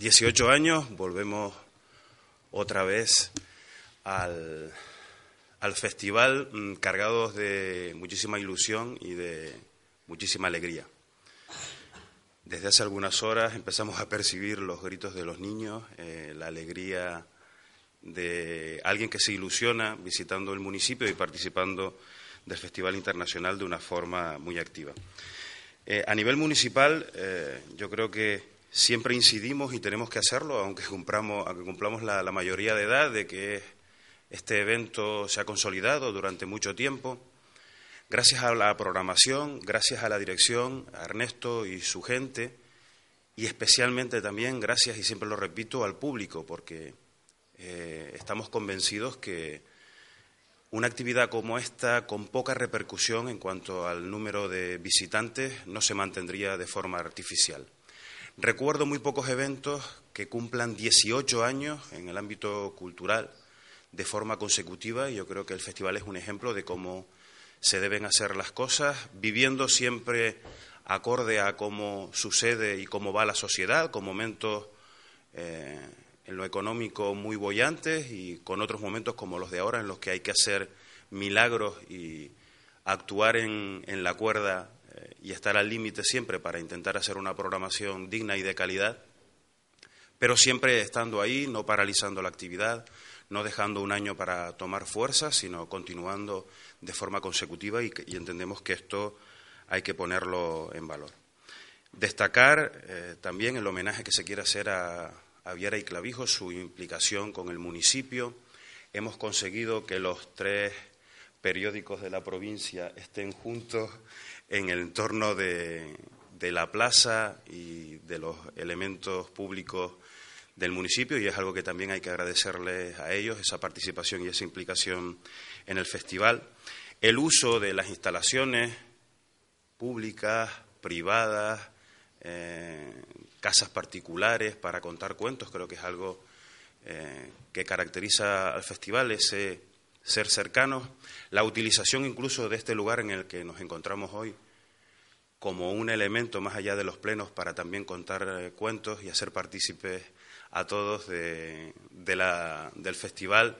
18 años, volvemos otra vez al, festival mm, cargados de muchísima ilusión y de muchísima alegría. Desde hace algunas horas empezamos a percibir los gritos de los niños, eh, la alegría de alguien que se ilusiona visitando el municipio y participando del Festival Internacional de una forma muy activa. Eh, a nivel municipal, eh, yo creo que siempre incidimos y tenemos que hacerlo, aunque cumplamos, aunque la, mayoría de edad, de que este evento se ha consolidado durante mucho tiempo. Gracias a la programación, gracias a la dirección, a Ernesto y su gente, y especialmente también gracias, y siempre lo repito, al público, porque eh, estamos convencidos que una actividad como esta, con poca repercusión en cuanto al número de visitantes, no se mantendría de forma artificial. Recuerdo muy pocos eventos que cumplan 18 años en el ámbito cultural de forma consecutiva y yo creo que el festival es un ejemplo de cómo se deben hacer las cosas, viviendo siempre acorde a cómo sucede y cómo va la sociedad, con momentos eh, en lo económico muy bollantes y con otros momentos como los de ahora en los que hay que hacer milagros y actuar en la cuerda y estar al límite siempre para intentar hacer una programación digna y de calidad, pero siempre estando ahí, no paralizando la actividad, no dejando un año para tomar fuerza, sino continuando de forma consecutiva y, entendemos que esto hay que ponerlo en valor. Destacar eh, también el homenaje que se quiere hacer a, a Viera y Clavijo, su implicación con el municipio. Hemos conseguido que los tres periódicos de la provincia estén juntos en el entorno de, la plaza y de los elementos públicos del municipio y es algo que también hay que agradecerles a ellos, esa participación y esa implicación en el festival. El uso de las instalaciones públicas, privadas, eh, casas particulares para contar cuentos, creo que es algo eh, que caracteriza al festival, ese ser cercanos, la utilización incluso de este lugar en el que nos encontramos hoy como un elemento más allá de los plenos para también contar eh, cuentos y hacer partícipes a todos de, del festival